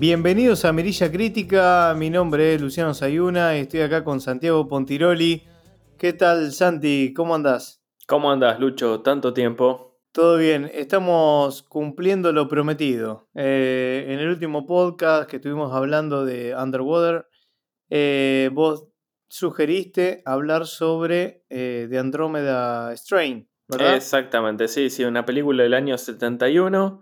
Bienvenidos a Mirilla Crítica, mi nombre es Luciano Sayuna y estoy acá con Santiago Pontiroli. ¿Qué tal Santi? ¿Cómo andás? ¿Cómo andás, Lucho? Tanto tiempo. Todo bien, estamos cumpliendo lo prometido. Eh, en el último podcast que estuvimos hablando de Underwater, eh, vos sugeriste hablar sobre eh, The Andromeda Strain, ¿verdad? Exactamente, sí, sí, una película del año 71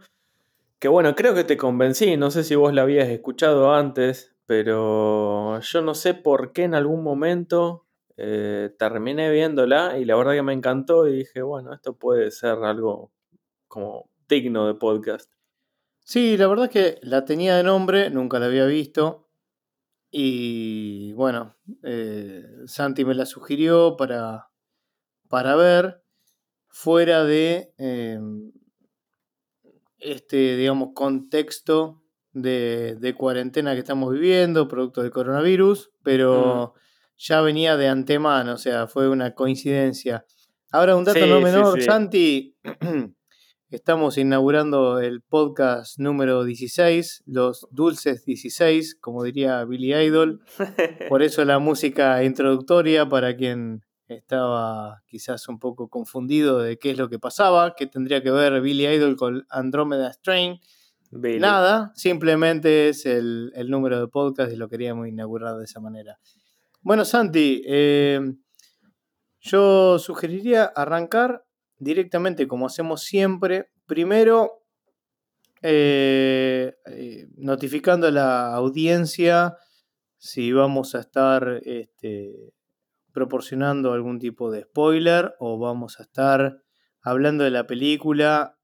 que bueno, creo que te convencí, no sé si vos la habías escuchado antes, pero yo no sé por qué en algún momento eh, terminé viéndola y la verdad que me encantó y dije, bueno, esto puede ser algo como digno de podcast. Sí, la verdad es que la tenía de nombre, nunca la había visto. Y bueno, eh, Santi me la sugirió para, para ver fuera de em, este, digamos, contexto de, de, cuarentena que estamos viviendo, producto del coronavirus, pero mm. ya venía de antemano, o sea, fue una coincidencia. Ahora un dato no menor, Santi, estamos inaugurando el podcast número 16, los dulces 16, como diría Billy Idol, por eso la música introductoria para quien estaba quizás un poco confundido de qué es lo que pasaba, qué tendría que ver Billy Idol con Andromeda Strain. Nada, simplemente es el, número de podcast y lo queríamos inaugurar de esa manera. Bueno, Santi, eh, yo sugeriría arrancar directamente como hacemos siempre. Primero, eh, eh, notificando a la audiencia si vamos a estar este, proporcionando algún tipo de spoiler o vamos a estar hablando de la película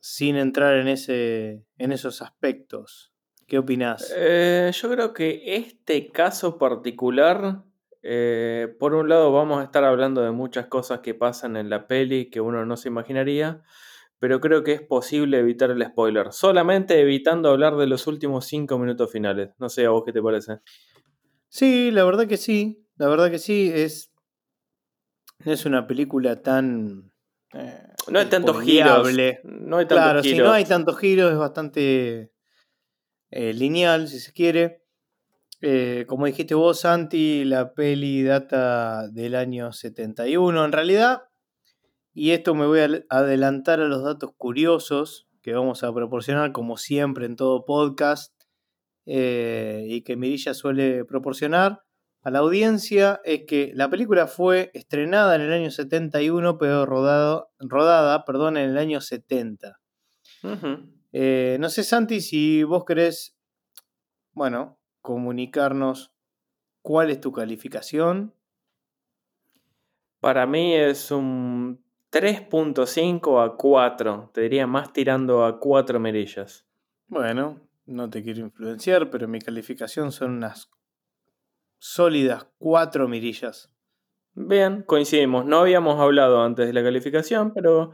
sin entrar en, ese, en esos aspectos. ¿Qué opinas? Eh, yo creo que este caso particular, eh, por un lado vamos a estar hablando de muchas cosas que pasan en la peli que uno no se imaginaría, pero creo que es posible evitar el spoiler, solamente evitando hablar de los últimos cinco minutos finales. No sé a vos qué te parece. Sí, la verdad que sí. La verdad que sí, es. No es una película tan. Eh, no hay tantos giros. No hay claro, si no hay tantos giros, es bastante eh, lineal, si se quiere. Eh, como dijiste vos, Santi, la peli data del año 71 en realidad. Y esto me voy a adelantar a los datos curiosos que vamos a proporcionar, como siempre, en todo podcast. y que Mirilla suele proporcionar a la audiencia es que la película fue estrenada en el año 71, pero rodado, rodada perdón, en el año 70. Eh, no sé, Santi, si vos querés, bueno, comunicarnos cuál es tu calificación. Para mí es un 3.5 a 4. Te diría más tirando a 4 merillas. Bueno, no te quiero influenciar, pero mi calificación son unas sólidas cuatro mirillas. Bien, coincidimos. No habíamos hablado antes de la calificación, pero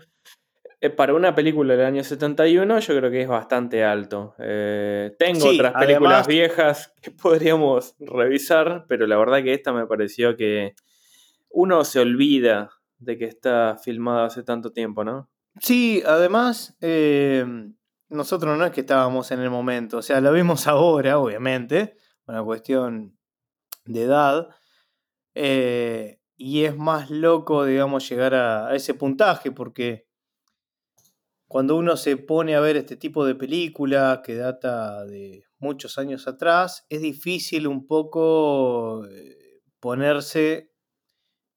eh, para una película del año 71 yo creo que es bastante alto. Eh, tengo otras películas viejas que podríamos revisar, pero la verdad que esta me pareció que uno se olvida de que está filmada hace tanto tiempo, ¿no? Sí, además, eh, nosotros no es que estábamos en el momento, o sea, lo vimos ahora, obviamente, una cuestión de edad. Eh, y es más loco, digamos, llegar a, ese puntaje, porque cuando uno se pone a ver este tipo de película que data de muchos años atrás, es difícil un poco eh, ponerse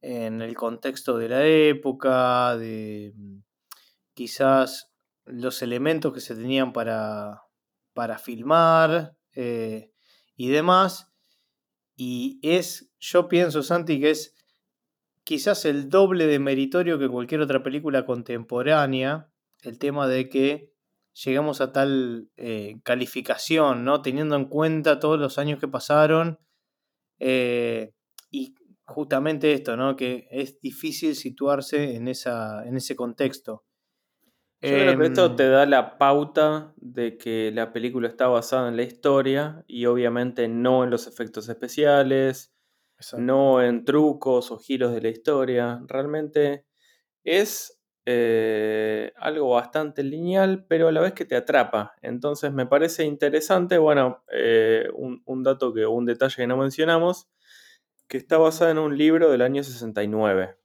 en el contexto de la época, de mm, quizás los elementos que se tenían para, para filmar eh, y demás. Y es, yo pienso, Santi, que es quizás el doble de meritorio que cualquier otra película contemporánea, el tema de que llegamos a tal eh, calificación, ¿no? Teniendo en cuenta todos los años que pasaron. Eh, y justamente esto, ¿no? Que es difícil situarse en, esa, en ese contexto. Yo creo que esto em, te da la pauta de que la película está basada en la historia y obviamente no en los efectos especiales, no en trucos o giros de la historia. Realmente es eh, algo bastante lineal, pero a la vez que te atrapa. Entonces me parece interesante, bueno, eh, un, dato que, un detalle que no mencionamos, que está basada en un libro del año 69.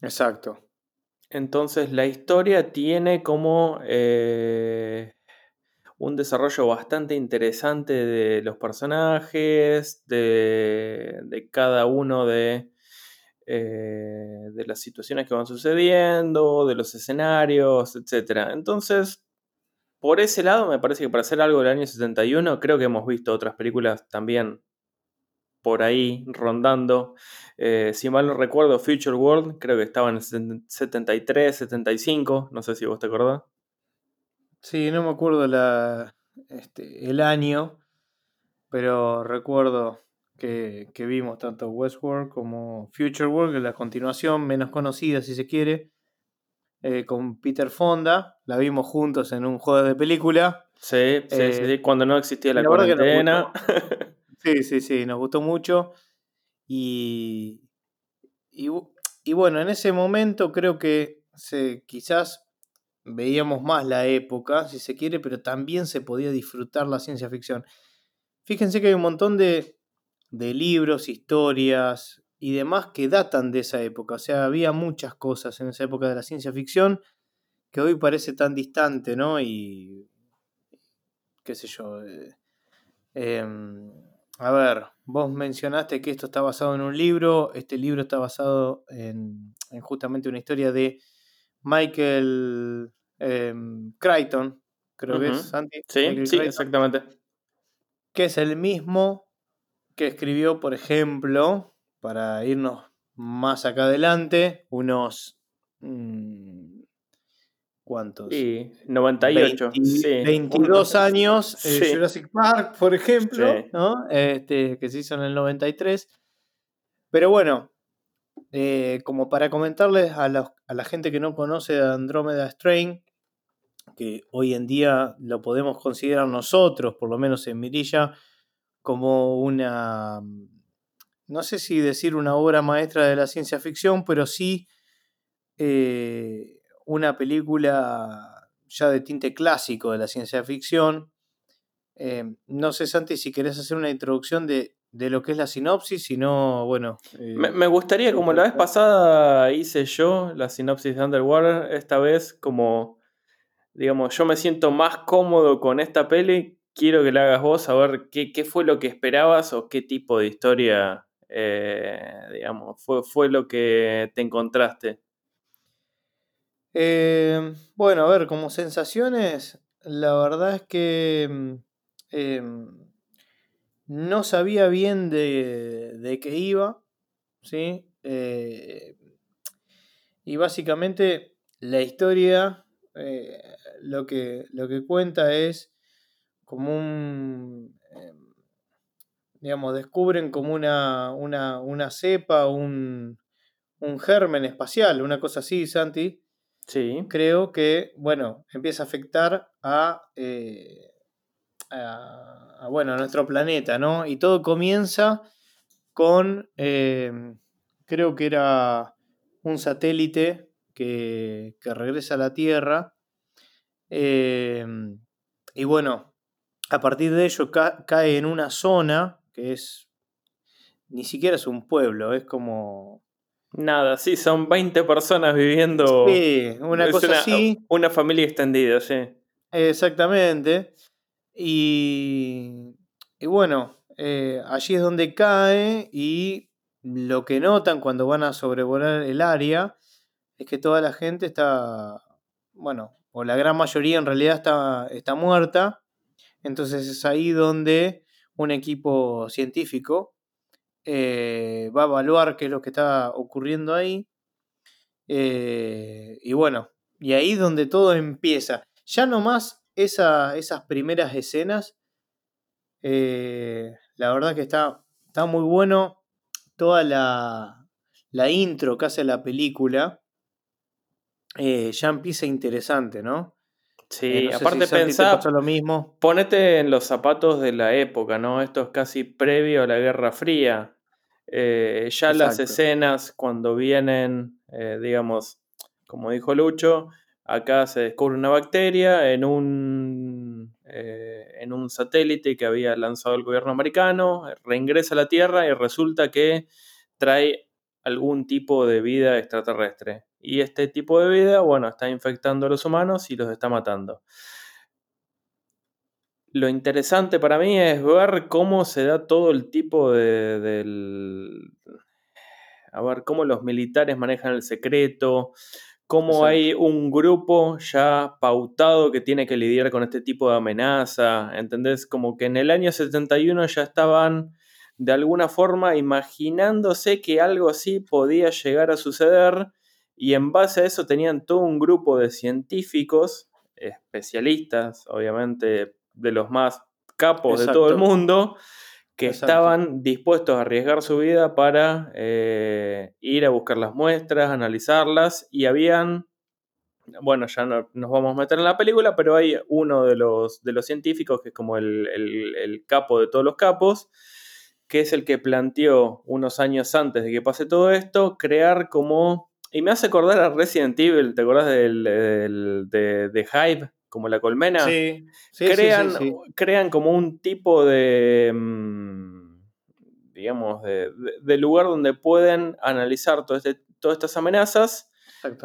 Exacto. Entonces la historia tiene como eh, un desarrollo bastante interesante de los personajes, de, cada uno de eh, de las situaciones que van sucediendo, de los escenarios, etc. Entonces, por ese lado, me parece que para hacer algo del año 71, creo que hemos visto otras películas también por ahí rondando. Eh, si mal no recuerdo, Future World, creo que estaba en 73, 75, no sé si vos te acordás. Sí, no me acuerdo la, este, el año, pero recuerdo que, vimos, tanto Westworld como Future World, que es la continuación menos conocida si se quiere, eh, con Peter Fonda, la vimos juntos en un juego de película. Sí, sí, sí, eh, cuando no existía la, cuarentena. sí, sí, sí, nos gustó mucho. Y, y, bueno, en ese momento creo que se, quizás veíamos más la época, si se quiere, pero también se podía disfrutar la ciencia ficción. Fíjense que hay un montón de, de libros, historias y demás que datan de esa época. O sea, había muchas cosas en esa época de la ciencia ficción que hoy parece tan distante, ¿no? Y qué sé yo. Eh, em, a ver, vos mencionaste que esto está basado en un libro, este libro está basado en, justamente una historia de Michael em, Crichton, creo que es, Santi. Sí, sí, exactamente. Que es el mismo que escribió, por ejemplo, para irnos más acá adelante, unos... Mm, ¿Cuántos? Sí, 98. 22 años, eh, Jurassic Park, por ejemplo, ¿no? este, que se hizo en el 93. Pero bueno, eh, como para comentarles a la, a la, gente que no conoce a Andromeda Strain, que hoy en día lo podemos considerar nosotros, por lo menos en Mirilla, como una, no sé si decir una obra maestra de la ciencia ficción, pero sí eh, una película ya de tinte clásico de la ciencia ficción. Eh, no sé, Santi, si querés hacer una introducción de, lo que es la sinopsis, si no, bueno. Eh, me, gustaría, como la vez pasada hice yo, la sinopsis de Underwater, esta vez como, digamos, yo me siento más cómodo con esta peli quiero que la hagas vos, a ver qué, fue lo que esperabas o qué tipo de historia, eh, digamos, fue, fue lo que te encontraste. Eh, bueno, a ver, como sensaciones, la verdad es que em, no sabía bien de, de qué iba, ¿sí? Eh, y básicamente la historia lo, que, lo que cuenta es como un, em, digamos, descubren como una, una, cepa, un, un germen espacial, una cosa así, Santi. Sí. Creo que, bueno, empieza a afectar a, eh, bueno, nuestro planeta, ¿no? Y todo comienza con, em, creo que era un satélite que, que regresa a la Tierra. Em, y bueno, a partir de ello cae en una zona que es, ni siquiera es un pueblo, es como... Nada, sí, son 20 personas viviendo. Sí, una cosa así. Una familia extendida, sí. Exactamente. Y, y bueno, eh, allí es donde cae y lo que notan cuando van a sobrevolar el área es que toda la gente está, bueno, o la gran mayoría en realidad está, está muerta entonces es ahí donde un equipo científico eh, va a evaluar qué es lo que está ocurriendo ahí. Eh, y bueno, y ahí donde todo empieza. Ya nomás esa, esas primeras escenas, eh, la verdad que está, está muy bueno toda la, la intro que hace la película. ya empieza interesante, ¿no? Sí, aparte pensar, lo mismo. Ponete en los zapatos de la época, ¿no? Esto es casi previo a la Guerra Fría. Eh, ya las escenas cuando vienen, eh, digamos, como dijo Lucho, acá se descubre una bacteria en un, eh, en un satélite que había lanzado el gobierno americano, reingresa a la Tierra y resulta que trae algún tipo de vida extraterrestre. Y este tipo de vida, bueno, está infectando a los humanos y los está matando. Lo interesante para mí es ver cómo se da todo el tipo de, del... A ver, cómo los militares manejan el secreto, cómo hay un grupo ya pautado que tiene que lidiar con este tipo de amenaza, ¿entendés? Como que en el año 71 ya estaban de alguna forma imaginándose que algo así podía llegar a suceder y en base a eso tenían todo un grupo de científicos, especialistas, obviamente de los más capos de todo el mundo, que estaban dispuestos a arriesgar su vida para eh, ir a buscar las muestras, analizarlas, y habían, bueno, ya no nos vamos a meter en la película, pero hay uno de los, de los científicos que es como el, el capo de todos los capos, que es el que planteó unos años antes de que pase todo esto, crear como... Y me hace acordar a Resident Evil, ¿te acordás del, de, de Hype? como la colmena, sí, crean, crean como un tipo de, mm, digamos, de, lugar donde pueden analizar este, todas estas amenazas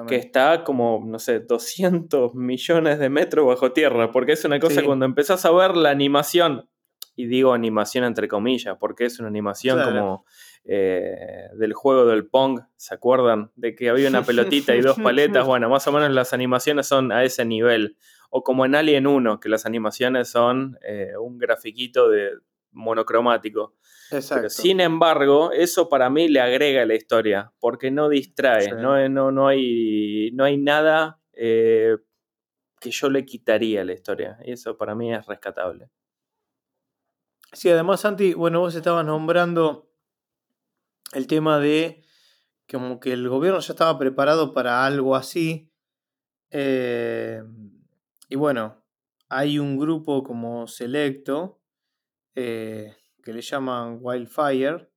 que está como, no sé, 200 millones de metros bajo tierra, porque es una cosa cuando empezás a ver la animación, y digo animación entre comillas, porque es una animación como eh, del juego del Pong, ¿se acuerdan? De que había una pelotita y dos paletas, bueno, más o menos las animaciones son a ese nivel o como en Alien 1, que las animaciones son eh, un grafiquito de monocromático. Exacto. sin embargo, eso para mí le agrega a la historia, porque no distrae, no, no, no, hay, no hay nada eh, que yo le quitaría a la historia. Y eso para mí es rescatable. Sí, además, Santi, bueno, vos estabas nombrando el tema de como que el gobierno ya estaba preparado para algo así. Eh, y bueno, hay un grupo como selecto eh, que le llaman Wildfire,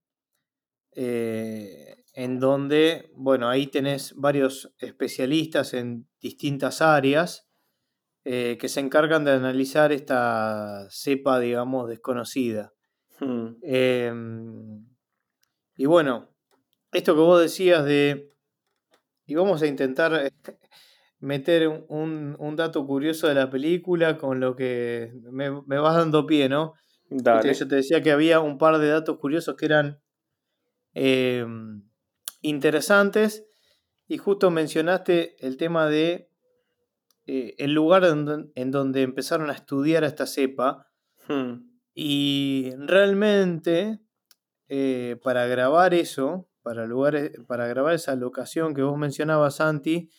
eh, en donde, bueno, ahí tenés varios especialistas en distintas áreas eh, que se encargan de analizar esta cepa, digamos, desconocida. Hmm. Y bueno, esto que vos decías de, y vamos a intentar meter un, dato curioso de la película con lo que me, vas dando pie, ¿no? Yo te decía que había un par de datos curiosos que eran em, interesantes y justo mencionaste el tema de eh, el lugar en, donde empezaron a estudiar a esta cepa hmm. y realmente eh, para grabar eso, para, lugares, para grabar esa locación que vos mencionabas, Santi,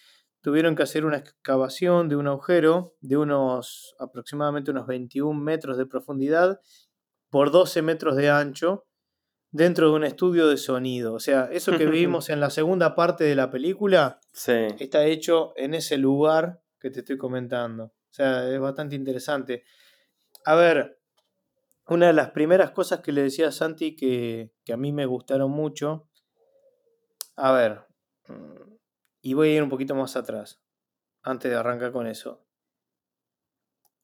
tuvieron que hacer una excavación de un agujero de unos aproximadamente unos 21 metros de profundidad por 12 metros de ancho dentro de un estudio de sonido. O sea, eso que vimos en la segunda parte de la película está hecho en ese lugar que te estoy comentando. O sea, es bastante interesante. A ver, una de las primeras cosas que le decía a Santi que, que a mí me gustaron mucho. A ver, mm, y voy a ir un poquito más atrás, antes de arrancar con eso.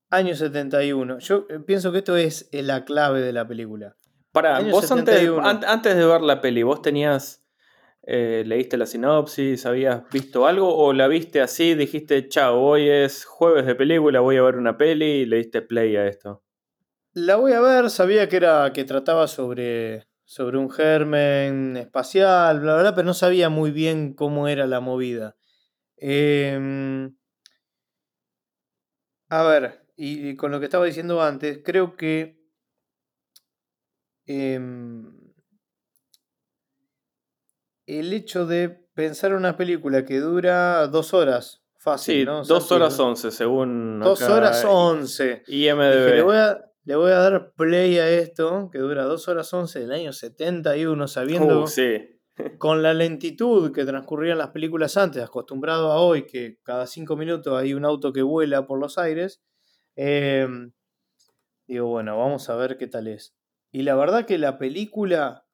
Año 71. Yo eh, pienso que esto es eh, la clave de la película. Para, vos antes, antes, de ver la peli, ¿vos tenías, eh, leíste la sinopsis, habías visto algo o la viste así, dijiste, chao, hoy es jueves de película, voy a ver una peli y le diste play a esto? La voy a ver, sabía que era que trataba sobre sobre un germen espacial, bla, bla, pero no sabía muy bien cómo era la movida. Em, a ver, y, con lo que estaba diciendo antes, creo que em, el hecho de pensar una película que dura dos horas, fácil, ¿no? dos horas once, según. Dos horas once. IMDB. voy a, le voy a dar play a esto, que dura 2 horas 11 del año 71, sabiendo uh, sí. con la lentitud que transcurrían las películas antes, acostumbrado a hoy que cada 5 minutos hay un auto que vuela por los aires, em, digo, bueno, vamos a ver qué tal es. Y la verdad que la película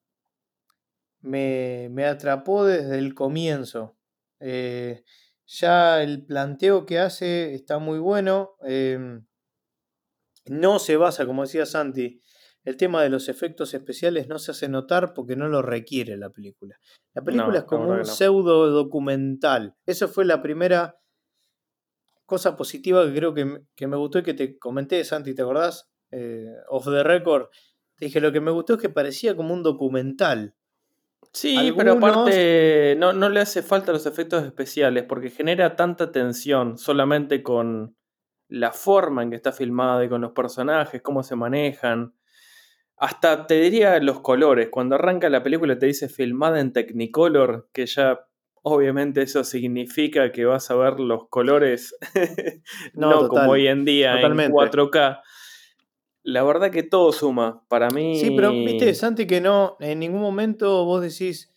me, atrapó desde el comienzo. Eh, ya el planteo que hace está muy bueno. Em, no se basa, como decía Santi, el tema de los efectos especiales no se hace notar porque no lo requiere la película. La película es como un pseudo documental. Esa fue la primera cosa positiva que creo que, me gustó y que te comenté, Santi, ¿te acordás? Eh, off the record. Te dije, lo que me gustó es que parecía como un documental. Sí, pero aparte no, no le hace falta los efectos especiales porque genera tanta tensión solamente con la forma en que está filmado y con los personajes, cómo se manejan. Hasta te diría los colores. Cuando arranca la película te dice filmada en Technicolor, que ya obviamente eso significa que vas a ver los colores no, como hoy en día en 4K. La verdad que todo suma. Para mí. Sí, pero viste, Santi, que no, en ningún momento vos decís,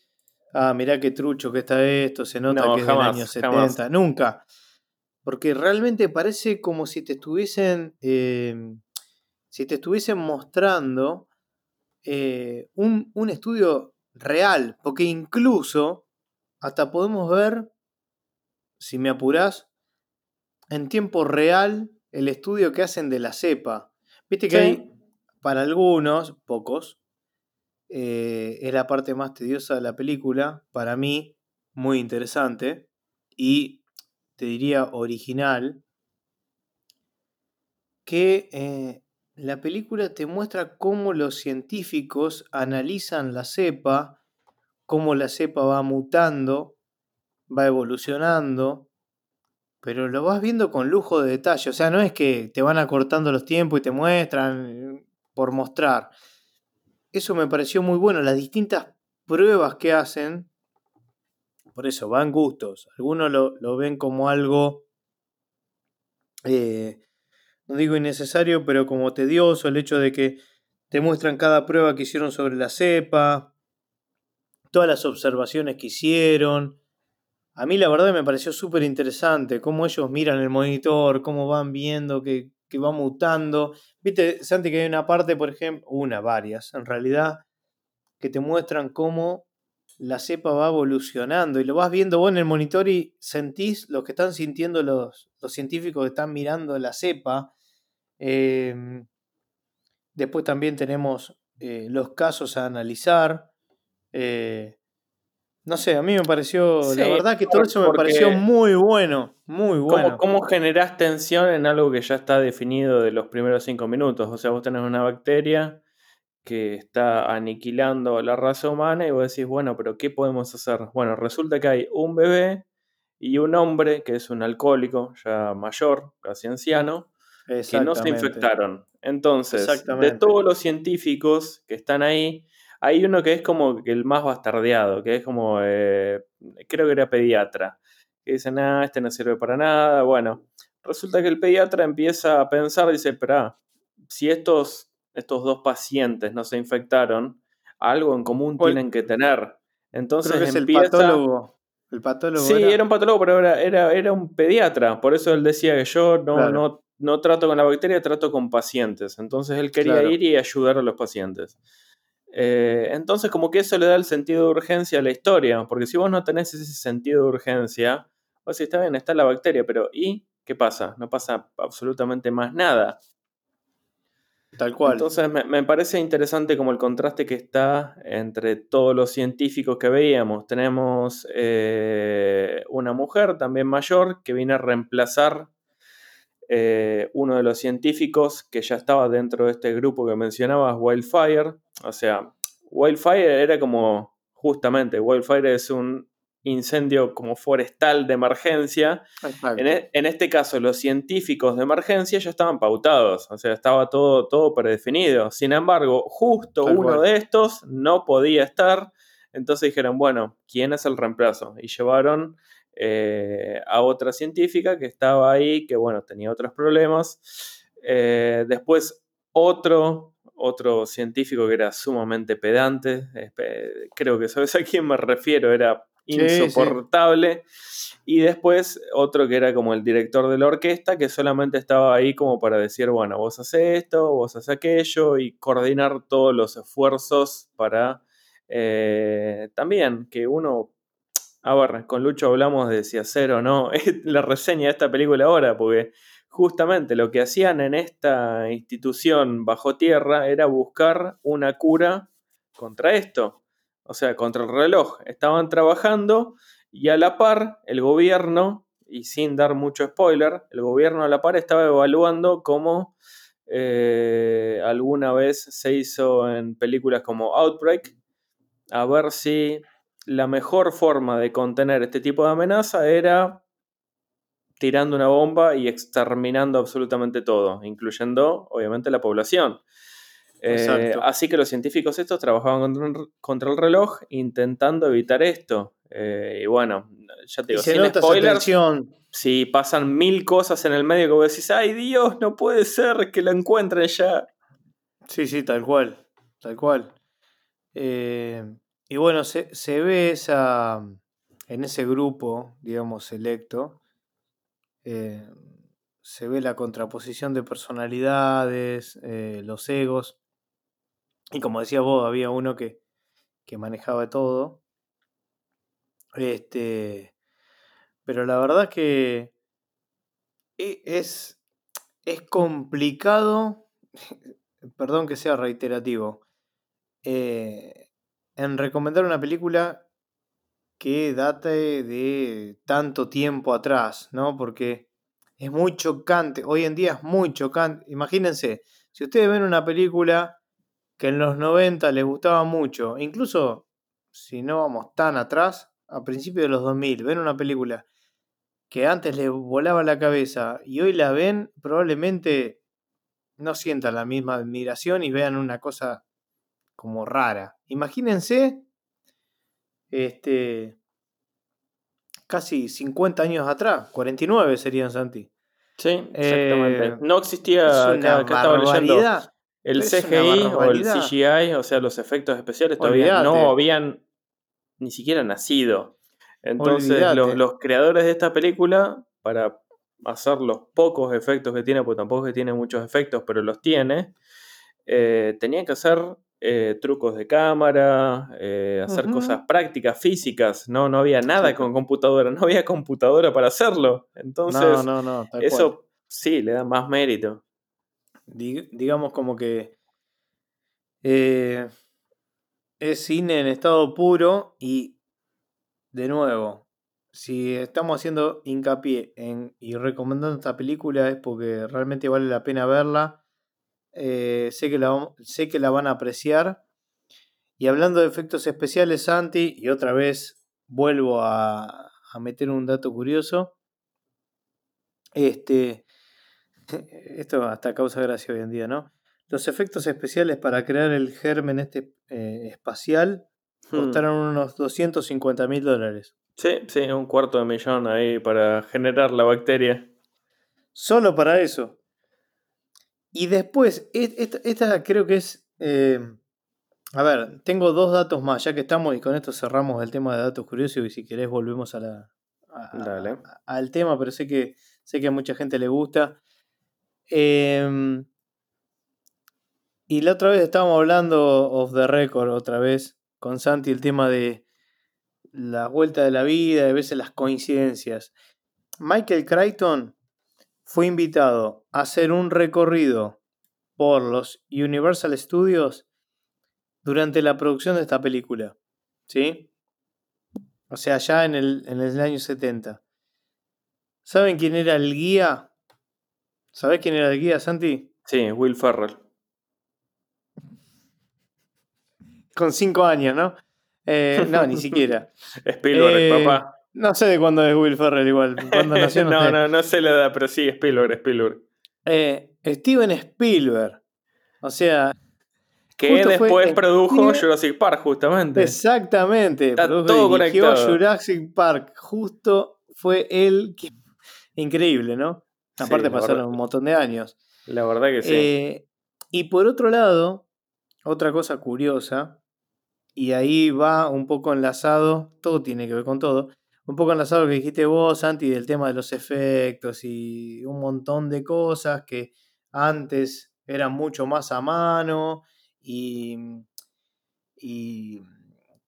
ah, mirá qué trucho que está esto, se nota que es del año 70. Nunca. Porque realmente parece como si te estuviesen. Em, si te estuviesen mostrando eh, un, un estudio real. Porque incluso hasta podemos ver, si me apurás, en tiempo real el estudio que hacen de la cepa. Viste que hay, para algunos, pocos, eh, es la parte más tediosa de la película, para mí, muy interesante y te diría original, que eh, la película te muestra cómo los científicos analizan la cepa, cómo la cepa va mutando, va evolucionando, pero lo vas viendo con lujo de detalle. O sea, no es que te van acortando los tiempos y te muestran por mostrar. Eso me pareció muy bueno, las distintas pruebas que hacen por eso, van gustos. Algunos lo, ven como algo, eh, no digo innecesario, pero como tedioso, el hecho de que te muestran cada prueba que hicieron sobre la cepa, todas las observaciones que hicieron. A mí la verdad me pareció súper interesante cómo ellos miran el monitor, cómo van viendo que, que va mutando. Viste, Santi, que hay una parte, por ejemplo, una, varias, en realidad, que te muestran cómo la cepa va evolucionando y lo vas viendo vos en el monitor y sentís lo que están sintiendo los, los científicos que están mirando la cepa. Em, después también tenemos eh, los casos a analizar. Eh, no sé, a mí me pareció, la verdad que todo eso me pareció muy bueno, muy bueno. ¿Cómo, ¿Cómo generás tensión en algo que ya está definido de los primeros cinco minutos? O sea, vos tenés una bacteria que está aniquilando a la raza humana y vos decís, bueno, pero ¿qué podemos hacer? Bueno, resulta que hay un bebé y un hombre que es un alcohólico ya mayor, casi anciano, que no se infectaron. Entonces, de todos los científicos que están ahí, hay uno que es como el más bastardeado, que es como, eh, creo que era pediatra, que dice, nada, este no sirve para nada. Bueno, resulta que el pediatra empieza a pensar, dice, espera, si estos estos dos pacientes no se infectaron, algo en común tienen que tener. Entonces es el patólogo. El patólogo. Sí, era... un patólogo, pero era, era, un pediatra. Por eso él decía que yo no, no, no, trato con la bacteria, trato con pacientes. Entonces él quería ir y ayudar a los pacientes. Eh, entonces, como que eso le da el sentido de urgencia a la historia. Porque si vos no tenés ese sentido de urgencia, vos decís, está bien, está la bacteria, pero ¿y qué pasa? No pasa absolutamente más nada. Tal cual. Entonces me, parece interesante como el contraste que está entre todos los científicos que veíamos. Tenemos eh, una mujer también mayor que viene a reemplazar eh, uno de los científicos que ya estaba dentro de este grupo que mencionabas, Wildfire. O sea, Wildfire era como, justamente, Wildfire es un incendio como forestal de emergencia. E, en, este caso, los científicos de emergencia ya estaban pautados, o sea, estaba todo, todo predefinido. Sin embargo, justo uno de estos no podía estar, entonces dijeron, bueno, ¿quién es el reemplazo? Y llevaron eh, a otra científica que estaba ahí, que bueno, tenía otros problemas. Eh, después otro otro científico que era sumamente pedante, creo que sabes a quién me refiero, era insoportable. Y después otro que era como el director de la orquesta, que solamente estaba ahí como para decir, bueno, vos haces esto, vos haces aquello, y coordinar todos los esfuerzos para eh, también que uno a ver, con Lucho hablamos de si hacer o no la reseña de esta película ahora, porque justamente lo que hacían en esta institución bajo tierra era buscar una cura contra esto, o sea, contra el reloj. Estaban trabajando y a la par el gobierno, y sin dar mucho spoiler, el gobierno a la par estaba evaluando cómo eh, alguna vez se hizo en películas como Outbreak, a ver si la mejor forma de contener este tipo de amenaza era tirando una bomba y exterminando absolutamente todo, incluyendo obviamente la población. Eh, así que los científicos estos trabajaban contra, el reloj intentando evitar esto. Eh, y bueno, ya te digo, sin spoilers, si pasan mil cosas en el medio que vos decís, ay Dios, no puede ser que lo encuentren ya. Sí, sí, tal cual, tal cual. Eh, y bueno, se, se, ve esa, en ese grupo, digamos, selecto, eh, se ve la contraposición de personalidades, los egos. Y como decía vos, había uno que, que manejaba todo. Este, pero la verdad que e, es, es complicado, perdón que sea reiterativo, eh, en recomendar una película que date de tanto tiempo atrás, ¿no? Porque es muy chocante, hoy en día es muy chocante. Imagínense, si ustedes ven una película que en los 90 les gustaba mucho, incluso si no vamos tan atrás, a principios de los 2000, ven una película que antes les volaba la cabeza y hoy la ven, probablemente no sientan la misma admiración y vean una cosa como rara. Imagínense este, casi 50 años atrás, 49 serían Santi. Sí, exactamente. Eh, no existía acá, estaba leyendo el CGI o el CGI, o sea, los efectos especiales todavía no habían ni siquiera nacido. Entonces, los, creadores de esta película, para hacer los pocos efectos que tiene, porque tampoco es que tiene muchos efectos, pero los tiene, eh, tenían que hacer eh, trucos de cámara, eh, hacer cosas prácticas, físicas. No, no había nada con computadora, no había computadora para hacerlo. Entonces, eso sí le da más mérito. Digamos como que eh, es cine en estado puro y, de nuevo, si estamos haciendo hincapié en y recomendando esta película es porque realmente vale la pena verla eh, sé, que la, sé que la van a apreciar. Y hablando de efectos especiales, Santi, y otra vez vuelvo a, meter un dato curioso. Este, esto hasta causa gracia hoy en día, ¿no? Los efectos especiales para crear el germen este eh, espacial hmm. costaron unos 250 mil dólares. Sí, sí, un cuarto de millón ahí para generar la bacteria. Solo para eso. Y después, esta, creo que es... Eh, a ver, tengo dos datos más, ya que estamos y con esto cerramos el tema de datos curiosos y si querés volvemos a la, al tema, pero sé que, sé que a mucha gente le gusta. Em, y la otra vez estábamos hablando of the record, otra vez, con Santi, el tema de la vuelta de la vida, de veces las coincidencias. Michael Crichton fue invitado a hacer un recorrido por los Universal Studios durante la producción de esta película. ¿Sí? O sea, ya en el, en el año 70. ¿Saben quién era el guía? ¿Sabés quién era el guía, Santi? Sí, Will Ferrell. Con cinco años, ¿no? Eh, no, ni siquiera. Spielberg, eh, papá. No sé de cuándo es Will Ferrell igual. nació? No, no, no, sé la edad, pero sí, Spielberg, Spielberg. Eh, Steven Spielberg. O sea. Que después produjo Jurassic Park, justamente. Exactamente. Está todo conectado. Jurassic Park. Justo fue él que. Increíble, ¿no? Aparte pasaron un montón de años. La verdad que sí. Eh, y por otro lado, otra cosa curiosa, y ahí va un poco enlazado, todo tiene que ver con todo, un poco enlazado lo que dijiste vos, Santi, del tema de los efectos y un montón de cosas que antes eran mucho más a mano y, y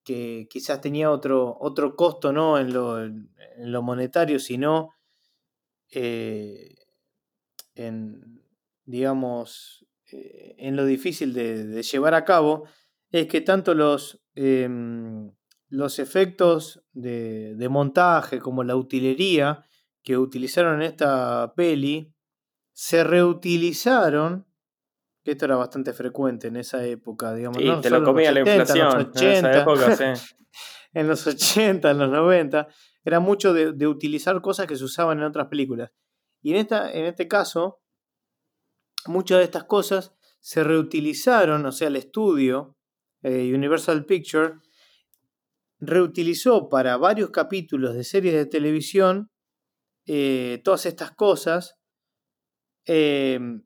que quizás tenía otro, otro costo ¿no? en, lo, en lo monetario, sino eh, en, digamos, eh, en lo difícil de, llevar a cabo, es que tanto los, em, los efectos de, de, montaje como la utilería que utilizaron en esta peli se reutilizaron, que esto era bastante frecuente en esa época, digamos. Y te lo comía la inflación en, esa época, sí. en los 80, en los 90, era mucho de, utilizar cosas que se usaban en otras películas. Y en, esta, en este caso, muchas de estas cosas se reutilizaron, o sea, el estudio eh, Universal Picture reutilizó para varios capítulos de series de televisión eh, todas estas cosas. Em,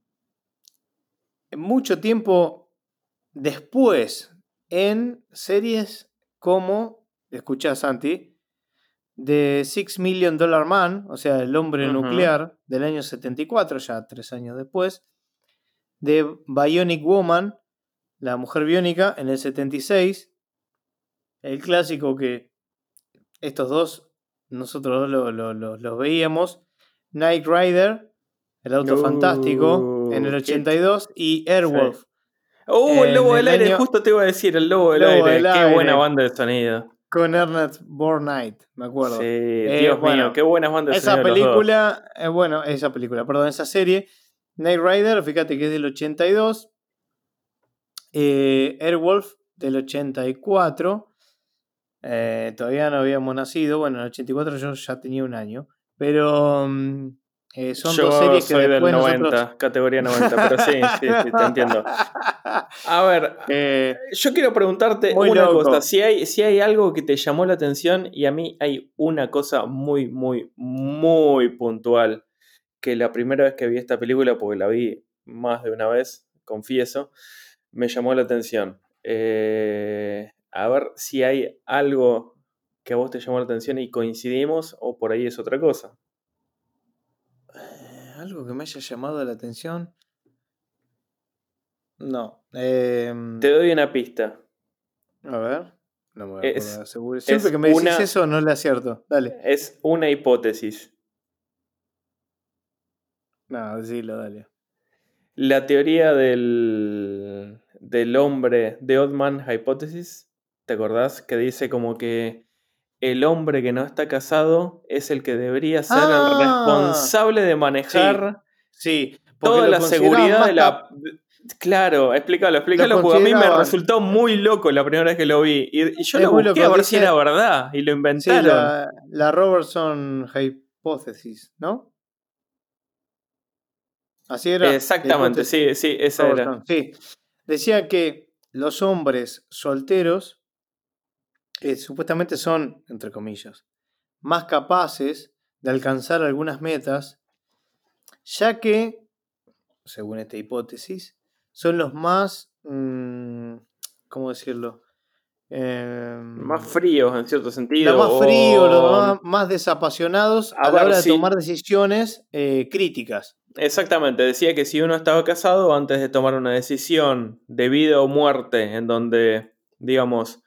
mucho tiempo después en series como, escucha Santi, The Six Million Dollar Man, o sea, El hombre nuclear del año 74, ya tres años después, de Bionic Woman, La mujer biónica, en el 76, el clásico que estos dos, nosotros dos los veíamos, Night Rider, El auto fantástico, en el 82, y Airwolf. Uh, el lobo del aire, justo te iba a decir, el lobo del aire. Qué buena banda de sonido. Con Ernest Borgnine, me acuerdo. Sí, eh, Dios mío, qué buenas bandas Esa película, eh, bueno, esa película, perdón, esa serie, Night Rider, fíjate que es del 82. Eh, Airwolf del 84. todavía no habíamos nacido. Bueno, en el 84 yo ya tenía un año. Pero mm, son dos series que soy del 90, categoría 90, pero sí, sí, sí, te entiendo. A ver, eh, yo quiero preguntarte una cosa. Si hay, si hay algo que te llamó la atención, y a mí hay una cosa muy, muy, muy puntual, que la primera vez que vi esta película, porque la vi más de una vez, confieso, me llamó la atención. Eh, a ver si hay algo que a vos te llamó la atención y coincidimos, o por ahí es otra cosa algo que me haya llamado la atención. No. Em, Te doy una pista. A ver. No me voy a Siempre que me dices eso, no le acierto. Dale. Es una hipótesis. No, decilo, dale. La teoría del, del hombre de Oddman Hypothesis, ¿te acordás? Que dice como que el hombre que no está casado es el que debería ser el ah. responsable de manejar sí, toda la seguridad de la... Claro, explícalo, explícalo, porque a mí me resultó muy loco la primera vez que lo vi. Y, yo lo busqué a ver si era verdad y lo inventaron. la, la, Robertson Hypothesis, ¿no? Así era. Exactamente, sí, sí, esa era. Sí. Decía que los hombres solteros supuestamente son, entre comillas, más capaces de alcanzar algunas metas, ya que, según esta hipótesis, son los más, mm, ¿cómo decirlo? Em, más fríos en cierto sentido. Los más fríos, los más, desapasionados a, la hora de tomar decisiones eh, críticas. Exactamente, decía que si uno estaba casado antes de tomar una decisión de vida o muerte, en donde, digamos,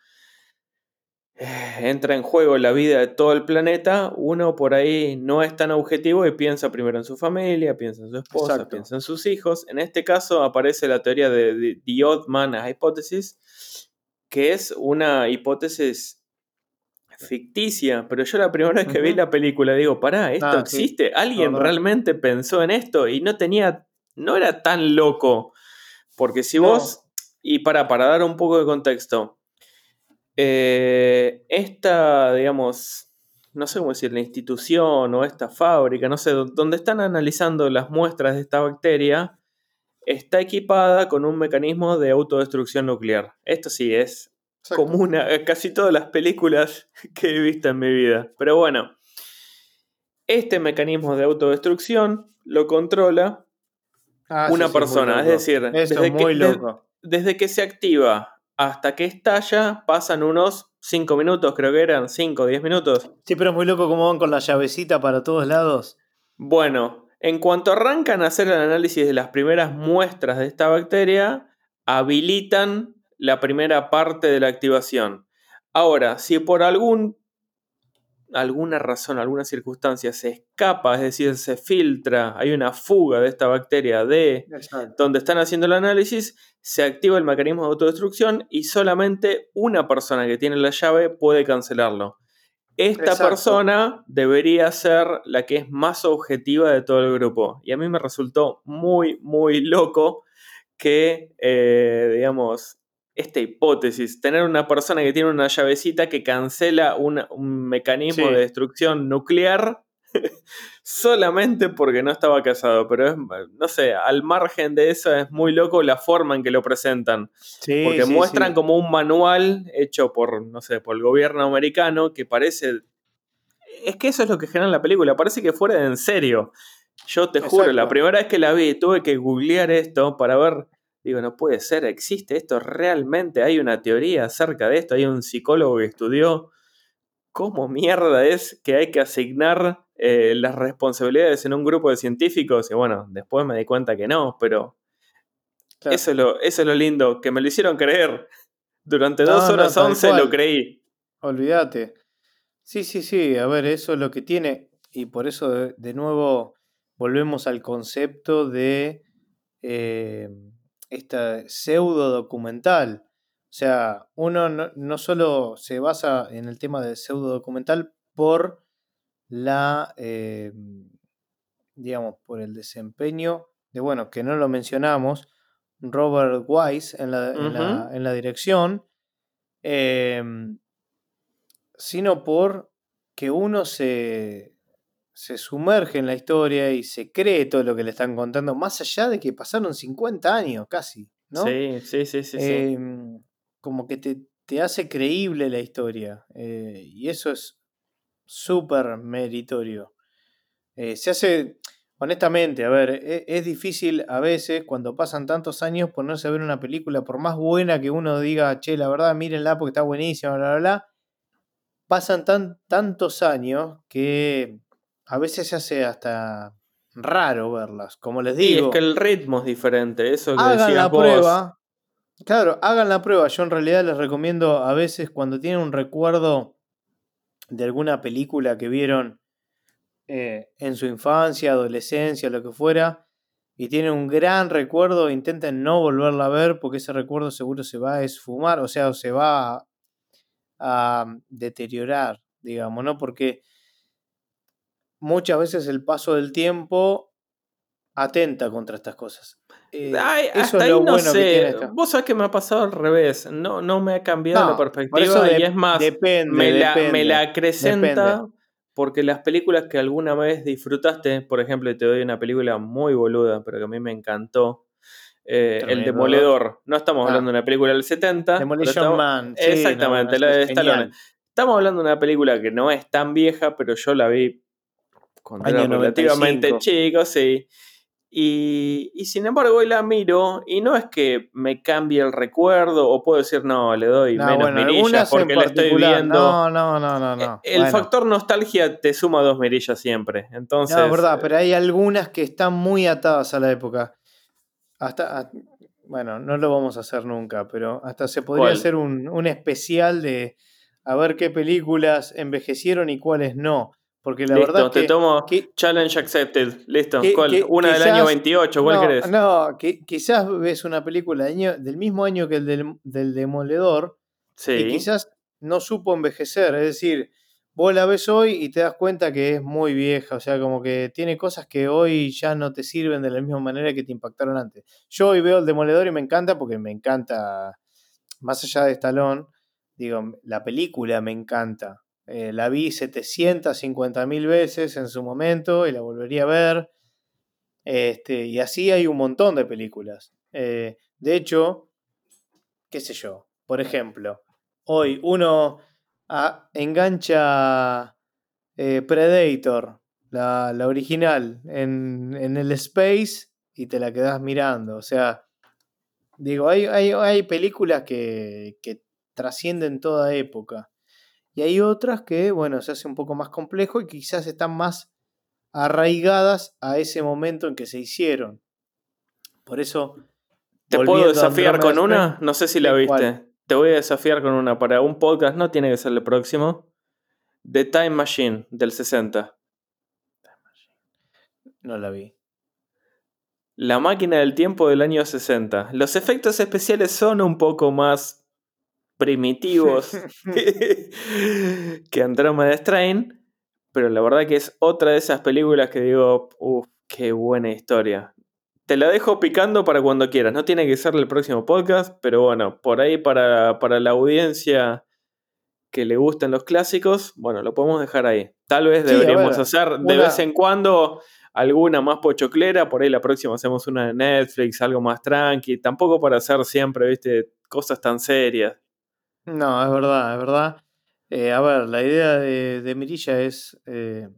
entra en juego la vida de todo el planeta, uno por ahí no es tan objetivo y piensa primero en su familia, piensa en su esposa, piensa en sus hijos. En este caso aparece la teoría de The Odd Man Hypothesis, que es una hipótesis ficticia, pero yo la primera vez que vi la película digo, pará, ¿esto ah, existe? ¿Alguien realmente pensó en esto? Y no tenía, no era tan loco, porque si vos, y para, para dar un poco de contexto, eh, esta, digamos, no sé cómo decir, la institución o esta fábrica, no sé, donde están analizando las muestras de esta bacteria, está equipada con un mecanismo de autodestrucción nuclear. Esto sí es común a casi todas las películas que he visto en mi vida. Pero bueno, este mecanismo de autodestrucción lo controla ah, una persona. es decir, desde que se activa hasta que estalla pasan unos 5 minutos, creo que eran 5 o 10 minutos. Sí, pero es muy loco cómo van con la llavecita para todos lados. Bueno, en cuanto arrancan a hacer el análisis de las primeras muestras de esta bacteria, habilitan la primera parte de la activación. Ahora, si por algún alguna razón, alguna circunstancia se escapa, es decir, se filtra, hay una fuga de esta bacteria de donde están haciendo el análisis, se activa el mecanismo de autodestrucción y solamente una persona que tiene la llave puede cancelarlo. Esta persona debería ser la que es más objetiva de todo el grupo. Y a mí me resultó muy, muy loco que, eh, digamos, esta hipótesis, tener una persona que tiene una llavecita que cancela un mecanismo de destrucción nuclear solamente porque no estaba casado. Pero es, no sé, al margen de eso es muy loco la forma en que lo presentan. porque muestran como un manual hecho por, no sé, por el gobierno americano que parece... Es que eso es lo que genera la película, parece que fuera de en serio. Yo te juro, la primera vez que la vi tuve que googlear esto para ver Digo, no puede ser, existe esto, realmente hay una teoría acerca de esto, hay un psicólogo que estudió cómo mierda es que hay que asignar eh, las responsabilidades en un grupo de científicos. Y bueno, después me di cuenta que no, pero eso, es lo, eso es lo lindo, que me lo hicieron creer. Durante dos horas once lo creí. Olvídate. Sí, sí, sí, a ver, eso es lo que tiene, y por eso de, nuevo volvemos al concepto de... Eh, esta pseudo documental. O sea, uno no, solo se basa en el tema del pseudo documental por la, eh, digamos, por el desempeño de, bueno, que no lo mencionamos, Robert Wise en la, en la, dirección, em, sino por que uno se, se sumerge en la historia y se cree todo lo que le están contando, más allá de que pasaron 50 años casi, ¿no? Sí, sí, sí, sí. Em, como que te, hace creíble la historia. Eh, y eso es súper meritorio. Eh, se hace, honestamente, a ver, e, es, difícil a veces cuando pasan tantos años ponerse a ver una película, por más buena que uno diga, che, la verdad, mírenla porque está buenísima, bla, bla, bla. Pasan tan, tantos años que a veces se hace hasta raro verlas, como les digo. Sí, es que el ritmo es diferente, eso que hagan la prueba. Claro, hagan la prueba. Yo en realidad les recomiendo a veces cuando tienen un recuerdo de alguna película que vieron eh, en su infancia, adolescencia, lo que fuera, y tienen un gran recuerdo, intenten no volverla a ver porque ese recuerdo seguro se va a esfumar, o sea, se va a, a deteriorar, digamos, ¿no? Porque muchas veces el paso del tiempo atenta contra estas cosas. Eh, eso es lo no bueno sé. Que Vos sabés que me ha pasado al revés. No, no me ha cambiado la perspectiva y es más, me, la, me, la, acrecenta porque las películas que alguna vez disfrutaste, por ejemplo, te doy una película muy boluda, pero que a mí me encantó. Eh, el Demoledor. No estamos ah. hablando de una película del 70. Demolition Man. exactamente, la de Stallone. Estamos hablando de una película que no es tan vieja, pero yo la vi cuando era relativamente chico, sí. Y, sin embargo hoy la miro y no es que me cambie el recuerdo o puedo decir no, le doy menos mirillas porque la estoy viendo. No, no, no, no. no. El factor nostalgia te suma dos mirillas siempre. Entonces, no, es verdad, pero hay algunas que están muy atadas a la época. Hasta, bueno, no lo vamos a hacer nunca, pero hasta se podría hacer un, un especial de a ver qué películas envejecieron y cuáles no. Porque la verdad te tomo challenge accepted. Listo. ¿Cuál? una del año 28, ¿cuál no, querés? No, que, quizás ves una película del mismo año que el del, Demoledor sí. y quizás no supo envejecer. Es decir, vos la ves hoy y te das cuenta que es muy vieja. O sea, como que tiene cosas que hoy ya no te sirven de la misma manera que te impactaron antes. Yo hoy veo el Demoledor y me encanta porque me encanta, más allá de Stallone, digo, la película me encanta eh, la vi 750 mil veces en su momento y la volvería a ver. Este, y así hay un montón de películas. Eh, de hecho, qué sé yo, por ejemplo, hoy uno ah, engancha eh, Predator, la, original, en, el Space y te la quedas mirando. O sea, digo, hay, hay, películas que, que trascienden toda época. Y hay otras que, bueno, se hace un poco más complejo y quizás están más arraigadas a ese momento en que se hicieron. Por eso... ¿Te puedo desafiar con una? No sé si la viste. te voy a desafiar con una para un podcast, no tiene que ser el próximo. The Time Machine del 60. No la vi. La máquina del tiempo del año 60. Los efectos especiales son un poco más primitivos que Andromeda Strain, pero la verdad que es otra de esas películas que digo, uff, qué buena historia. Te la dejo picando para cuando quieras. No tiene que ser el próximo podcast, pero bueno, por ahí para, para la audiencia que le gustan los clásicos, bueno, lo podemos dejar ahí. Tal vez deberíamos hacer de vez en cuando alguna más pochoclera, por ahí la próxima hacemos una de Netflix, algo más tranqui, tampoco para hacer siempre, viste, cosas tan serias. No, es verdad, es verdad. Eh, a ver, la idea de, Mirilla es eh,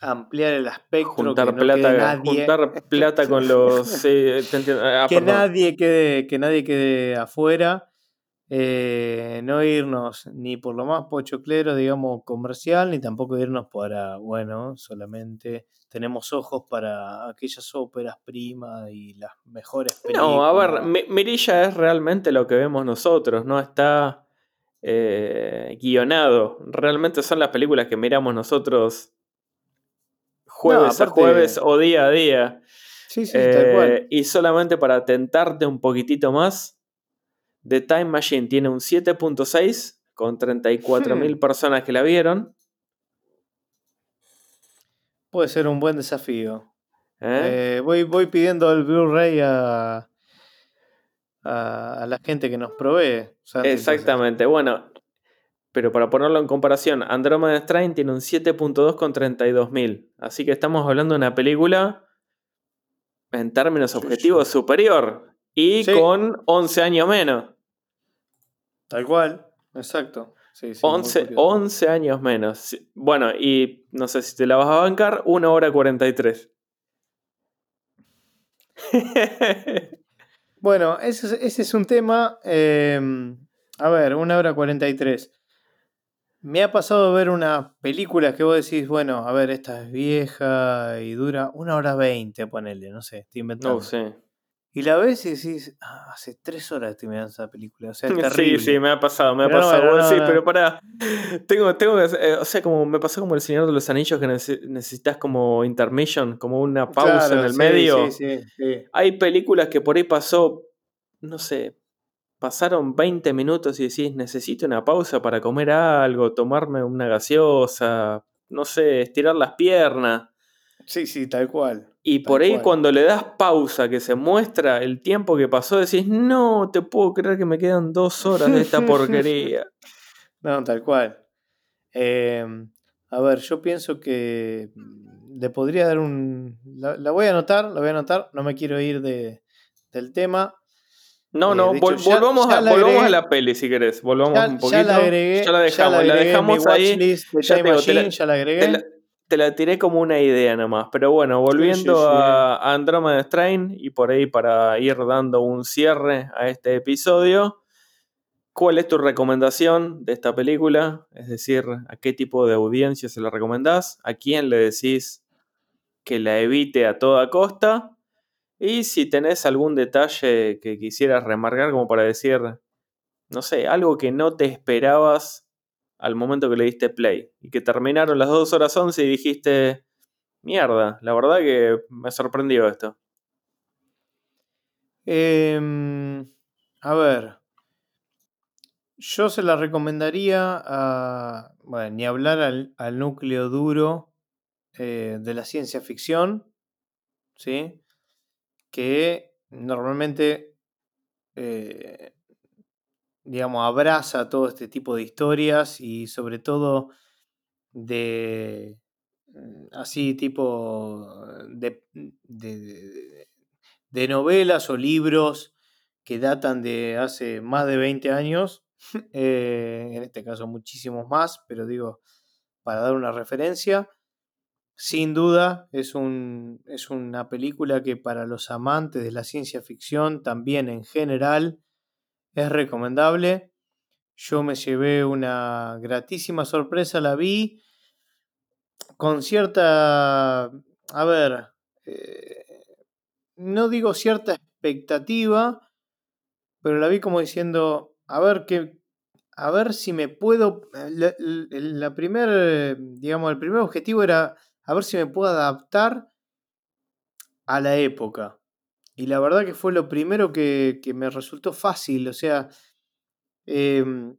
ampliar el aspecto. Juntar, plata, juntar plata con los. Ah, que, nadie quede, que nadie quede afuera. Eh, no irnos ni por lo más pochoclero, digamos, comercial, ni tampoco irnos para, bueno, solamente tenemos ojos para aquellas óperas primas y las mejores películas. No, a ver, Mirilla es realmente lo que vemos nosotros, no está eh, guionado. Realmente son las películas que miramos nosotros jueves a jueves o día a día. Sí, sí, tal cual. Eh, y solamente para tentarte un poquitito más, The Time Machine tiene un 7.6 con 34.000 hmm. personas que la vieron. Puede ser un buen desafío. ¿Eh? Eh, voy, voy pidiendo el Blu-ray a, a, la gente que nos provee. Exactamente. Bueno, pero para ponerlo en comparación, Andromeda Strain tiene un 7.2 con 32.000. Así que estamos hablando de una película en términos objetivos superior y con 11 años menos. Tal cual, exacto. 11, años menos. Bueno, y no sé si te la vas a bancar, 1 hora 43. bueno, ese, ese, es un tema. Em, a ver, 1 hora 43. Me ha pasado ver una película que vos decís, bueno, a ver, esta es vieja y dura una hora veinte, ponele, no sé, estoy inventando. No sé. Y la ves y decís, ah, hace tres horas estoy mirando esa película. O sea, es Sí, sí, me ha pasado, me ha pasado. sí, pero para. Tengo, tengo que. Eh, o sea, como me pasó como el Señor de los Anillos que necesitas como intermission, como una pausa en el medio. Sí, sí, sí. Hay películas que por ahí pasó, no sé, pasaron 20 minutos y decís, necesito una pausa para comer algo, tomarme una gaseosa, no sé, estirar las piernas. Sí, sí, tal cual. Y por ahí cuando le das pausa, que se muestra el tiempo que pasó, decís, no, te puedo creer que me quedan dos horas de esta porquería. no, tal cual. Em, a ver, yo pienso que le podría dar un... La, voy a anotar, la voy a anotar, no me quiero ir de, del tema. No, eh, no, volvamos, a, a, la peli si querés. Volvamos un poquito. Ya la agregué. Ya la dejamos, la, dejamos ahí. ya, la agregué. Te la, tiré como una idea nomás. Pero bueno, volviendo a Andromeda Strain y por ahí para ir dando un cierre a este episodio. ¿Cuál es tu recomendación de esta película? Es decir, ¿a qué tipo de audiencia se la recomendás? ¿A quién le decís que la evite a toda costa? Y si tenés algún detalle que quisieras remarcar como para decir, no sé, algo que no te esperabas al momento que le diste play y que terminaron las 2 horas 11 y dijiste, mierda, la verdad que me sorprendió esto. Em, a ver, yo se la recomendaría bueno, ni hablar al, núcleo duro eh, de la ciencia ficción, ¿sí? que normalmente, eh, digamos, abraza todo este tipo de historias y sobre todo de, mm, así tipo, de, de, novelas o libros que datan de hace más de 20 años, eh, en este caso muchísimos más, pero digo, para dar una referencia. Sin duda, es, un, es una película que para los amantes de la ciencia ficción, también en general, es recomendable. Yo me llevé una gratísima sorpresa, la vi con cierta, a ver, eh, no digo cierta expectativa, pero la vi como diciendo, a ver qué, a ver si me puedo, la, la primer, digamos, el primer objetivo era a ver si me puedo adaptar a la época. Y la verdad que fue lo primero que, me resultó fácil, o sea, em,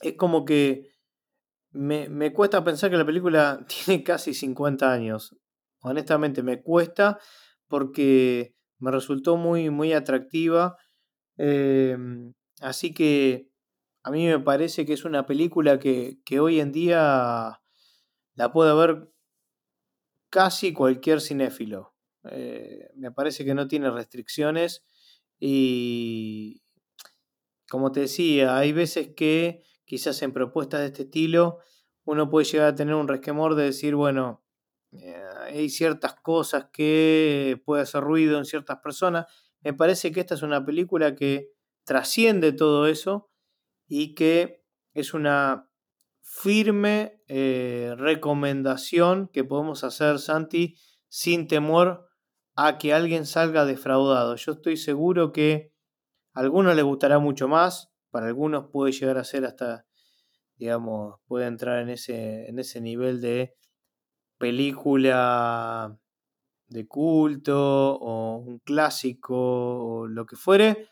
es como que me, me, cuesta pensar que la película tiene casi 50 años. Honestamente, me cuesta porque me resultó muy, muy atractiva. Em, así que a mí me parece que es una película que, que hoy en día la puede ver casi cualquier cinéfilo. Eh, me parece que no tiene restricciones y, como te decía, hay veces que quizás en propuestas de este estilo uno puede llegar a tener un resquemor de decir, bueno, eh, hay ciertas cosas que puede hacer ruido en ciertas personas. Me parece que esta es una película que trasciende todo eso y que es una firme eh, recomendación que podemos hacer, Santi, sin temor a que alguien salga defraudado. Yo estoy seguro que a algunos les gustará mucho más, para algunos puede llegar a ser hasta, digamos, puede entrar en ese, en ese nivel de película de culto o un clásico o lo que fuere.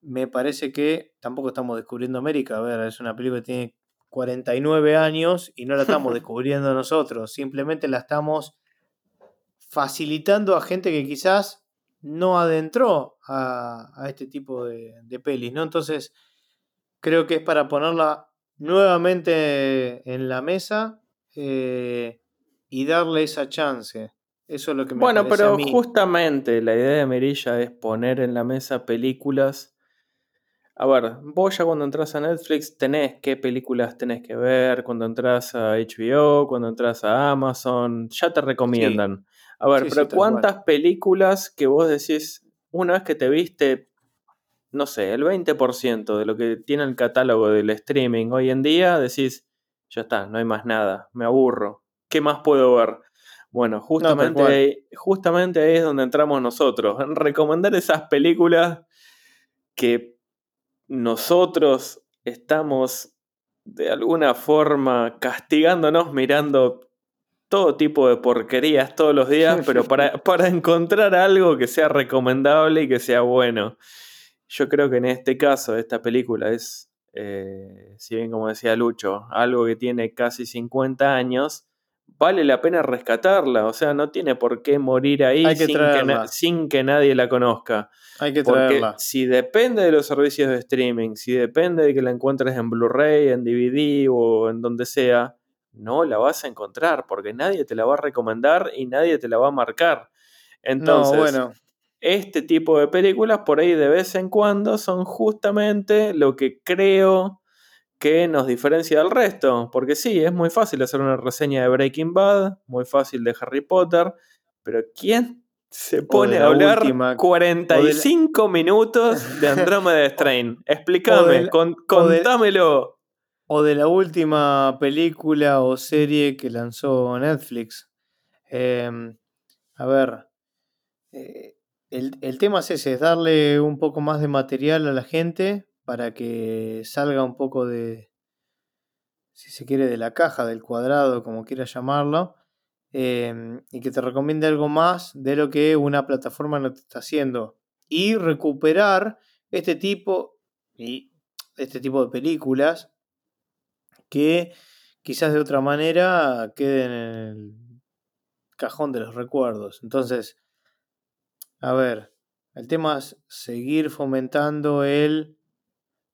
Me parece que tampoco estamos descubriendo América. A ver, es una película que tiene 49 años y no la estamos descubriendo nosotros. Simplemente la estamos facilitando a gente que quizás no adentró a, este tipo de, pelis, ¿no? Entonces, creo que es para ponerla nuevamente en la mesa eh, y darle esa chance. Eso es lo que me Bueno, pero justamente la idea de Merilla es poner en la mesa películas a ver, vos ya cuando entras a Netflix tenés qué películas tenés que ver, cuando entras a HBO, cuando entras a Amazon, ya te recomiendan. A ver, pero ¿cuántas películas que vos decís, una vez que te viste, no sé, el 20% de lo que tiene el catálogo del streaming hoy en día, decís, ya está, no hay más nada, me aburro, ¿qué más puedo ver? Bueno, justamente, ahí, justamente ahí es donde entramos nosotros, en recomendar esas películas que nosotros estamos de alguna forma castigándonos mirando todo tipo de porquerías todos los días, pero para, para, encontrar algo que sea recomendable y que sea bueno. Yo creo que en este caso esta película es, eh, si bien como decía Lucho, algo que tiene casi 50 años, vale la pena rescatarla, o sea, no tiene por qué morir ahí sin que, nadie la conozca. Hay que traerla. si depende de los servicios de streaming, si depende de que la encuentres en Blu-ray, en DVD o en donde sea, no la vas a encontrar porque nadie te la va a recomendar y nadie te la va a marcar. Entonces, bueno. este tipo de películas por ahí de vez en cuando son justamente lo que creo que nos diferencia del resto. Porque sí, es muy fácil hacer una reseña de Breaking Bad, muy fácil de Harry Potter, pero ¿quién se pone a hablar 45 minutos de Andromeda Strain? Explícame, contámelo. O de la última película o serie que lanzó Netflix. Em, a ver, eh, el, el, tema es ese, es darle un poco más de material a la gente para que salga un poco de, si se quiere, de la caja, del cuadrado, como quiera llamarlo, em, y que te recomiende algo más de lo que una plataforma no te está haciendo. Y recuperar este tipo, y este tipo de películas que quizás de otra manera queden en el cajón de los recuerdos. Entonces, a ver, el tema es seguir fomentando el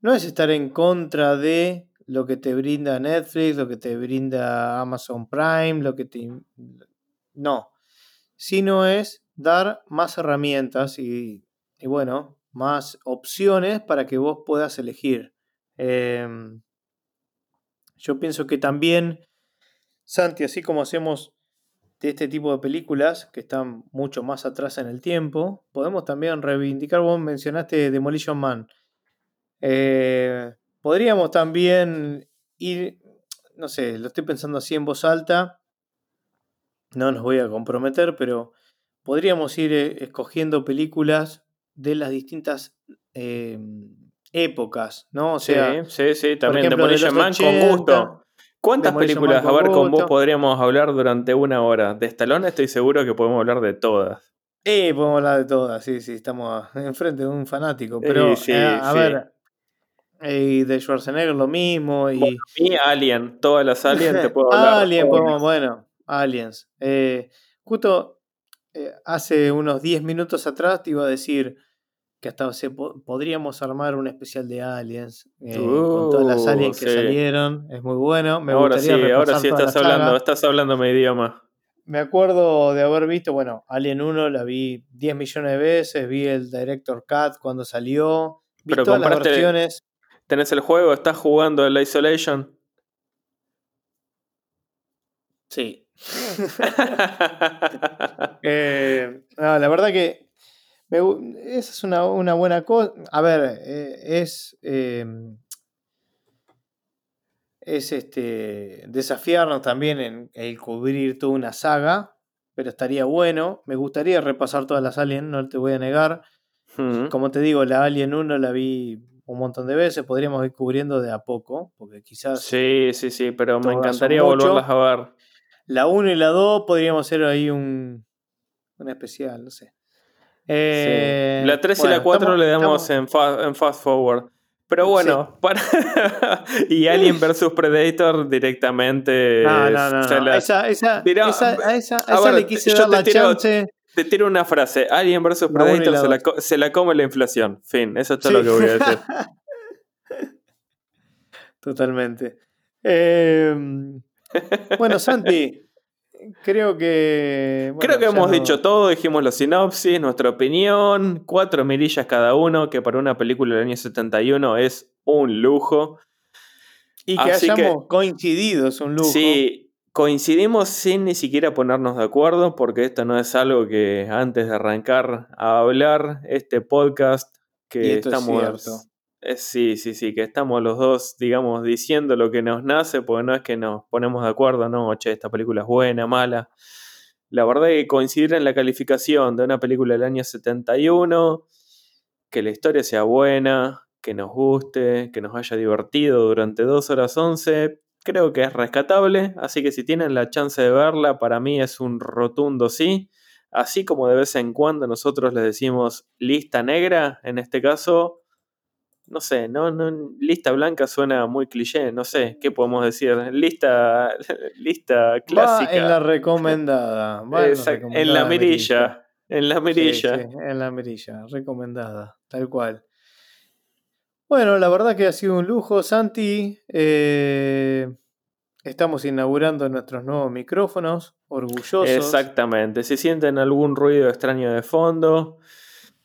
no es estar en contra de lo que te brinda Netflix, lo que te brinda Amazon Prime, lo que te... No, sino es dar más herramientas y, bueno, más opciones para que vos puedas elegir. Em, yo pienso que también, Santi, así como hacemos de este tipo de películas que están mucho más atrás en el tiempo, podemos también reivindicar, vos mencionaste Demolition Man. Eh, podríamos también ir, no sé, lo estoy pensando así en voz alta, no nos voy a comprometer, pero podríamos ir eh, escogiendo películas de las distintas eh, épocas, ¿no? O sea, sí, sí, sí también Demolition Man con gusto. ¿Cuántas películas, a ver, con vos podríamos hablar durante una hora? De Stallone estoy seguro que podemos hablar de todas. Eh, podemos hablar de todas, sí, sí, estamos enfrente de un fanático. Pero, eh, a ver, y de Schwarzenegger lo mismo. Y, Alien, todas las Aliens te puedo hablar. Alien, bueno, Aliens. Eh, justo eh, hace unos 10 minutos atrás te iba a decir que hasta podríamos armar un especial de Aliens eh, con todas las Aliens que salieron. Es muy bueno. Me ahora sí, ahora sí estás hablando, estás hablando mi idioma. Me acuerdo de haber visto, bueno, Alien 1 la vi 10 millones de veces, vi el Director Cut cuando salió, vi Pero todas las versiones. ¿Tenés el juego? ¿Estás jugando el Isolation? Sí. Eh, la verdad que esa es una, buena cosa. A ver, eh, es. Em, es este. desafiarnos también en el cubrir toda una saga. Pero estaría bueno. Me gustaría repasar todas las Alien, no te voy a negar. Como te digo, la Alien 1 la vi un montón de veces, podríamos ir cubriendo de a poco, porque quizás... Sí, sí, sí, pero me encantaría volverlas a ver. La 1 y la 2 podríamos hacer ahí un, un especial, no sé. Eh, la 3 y la 4 le damos en, fast, Forward. Pero bueno, para y Alien vs Predator directamente. No, no, no. Esa, esa, esa, esa, le quise dar la chance. Te tiro una frase. Alien vs Predator se la, se la, come la inflación. Fin, eso es todo lo que voy a decir. Totalmente. Eh, bueno, Santi, creo que. creo que hemos dicho todo, dijimos la sinopsis, nuestra opinión, cuatro mirillas cada uno, que para una película del año 71 es un lujo. Y que hayamos coincidido es un lujo. Sí, coincidimos sin ni siquiera ponernos de acuerdo, porque esto no es algo que antes de arrancar a hablar, este podcast que estamos sí, sí, sí, que estamos los dos, digamos, diciendo lo que nos nace, porque no es que nos ponemos de acuerdo, no, che, esta película es buena, mala. La verdad es que coincidir en la calificación de una película del año 71, que la historia sea buena, que nos guste, que nos haya divertido durante 2 horas 11, creo que es rescatable, así que si tienen la chance de verla, para mí es un rotundo sí. Así como de vez en cuando nosotros les decimos lista negra, en este caso, no sé, no, no, lista blanca suena muy cliché, no sé, ¿qué podemos decir? Lista, lista clásica. en la recomendada. en, la mirilla. En la mirilla. en la mirilla, recomendada, tal cual. Bueno, la verdad que ha sido un lujo, Santi. Eh, estamos inaugurando nuestros nuevos micrófonos, orgullosos. Exactamente. Si sienten algún ruido extraño de fondo,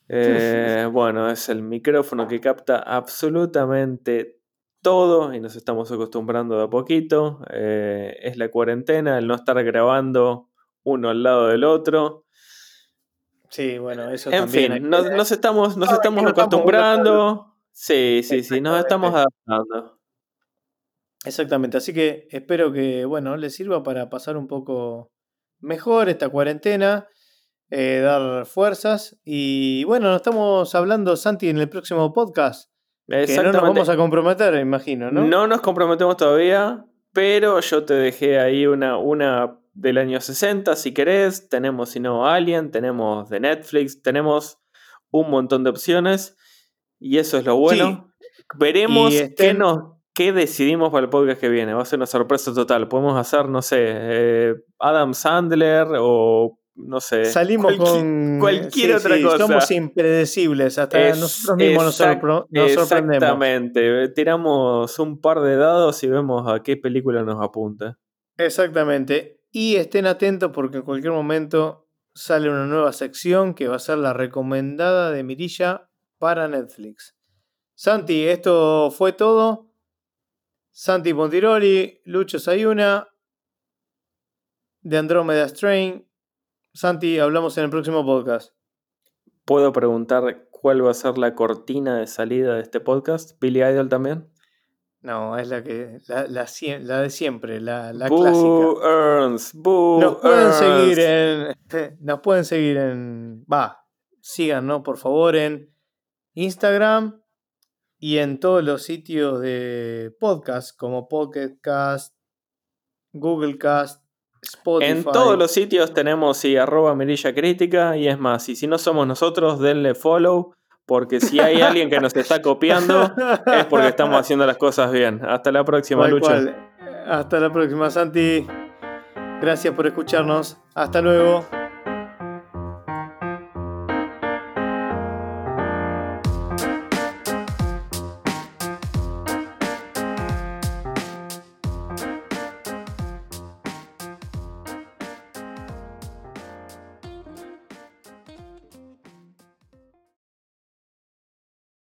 eh, bueno, es el micrófono que capta absolutamente todo y nos estamos acostumbrando de a poquito. Eh, es la cuarentena, el no estar grabando uno al lado del otro. Sí, bueno, eso en fin, nos, estamos, nos estamos acostumbrando. Sí, sí, sí, nos estamos adaptando. Exactamente, así que espero que, bueno, les sirva para pasar un poco mejor esta cuarentena eh, dar fuerzas. Y bueno, nos estamos hablando, Santi, en el próximo podcast. Que no nos vamos a comprometer, imagino, ¿no? No nos comprometemos todavía, pero yo te dejé ahí una, una del año 60, si querés. Tenemos, si no, Alien, tenemos de Netflix, tenemos un montón de opciones. Y eso es lo bueno. Veremos qué, nos, qué decidimos para el podcast que viene. Va a ser una sorpresa total. Podemos hacer, no sé, eh, Adam Sandler o no sé. Salimos con cualquier otra cosa. Somos impredecibles, hasta nosotros mismos nos, sorprendemos. Exactamente, tiramos un par de dados y vemos a qué película nos apunta. Exactamente. Y estén atentos porque en cualquier momento sale una nueva sección que va a ser la recomendada de Mirilla para Netflix. Santi, esto fue todo. Santi Pontiroli, Lucho Sayuna, de Andromeda Strain, Santi, hablamos en el próximo podcast. ¿Puedo preguntar cuál va a ser la cortina de salida de este podcast? ¿Billy Idol también? No, es la que la, la, de siempre, la, la clásica. Earns, Boo nos pueden seguir en. Nos pueden seguir en. Va, síganos por favor en Instagram, y en todos los sitios de podcast como Pocketcast, Googlecast, Spotify. En todos los sitios tenemos sí, arroba Mirilla Crítica y es más, y si no somos nosotros, denle follow, porque si hay alguien que nos está copiando es porque estamos haciendo las cosas bien. Hasta la próxima, Lucha. Hasta la próxima, Santi. Gracias por escucharnos. Hasta luego.